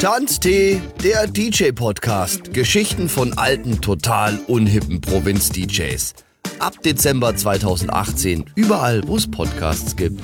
Tanztee, der DJ-Podcast. Geschichten von alten, total unhippen Provinz-DJs. Ab Dezember 2018 überall, wo es Podcasts gibt.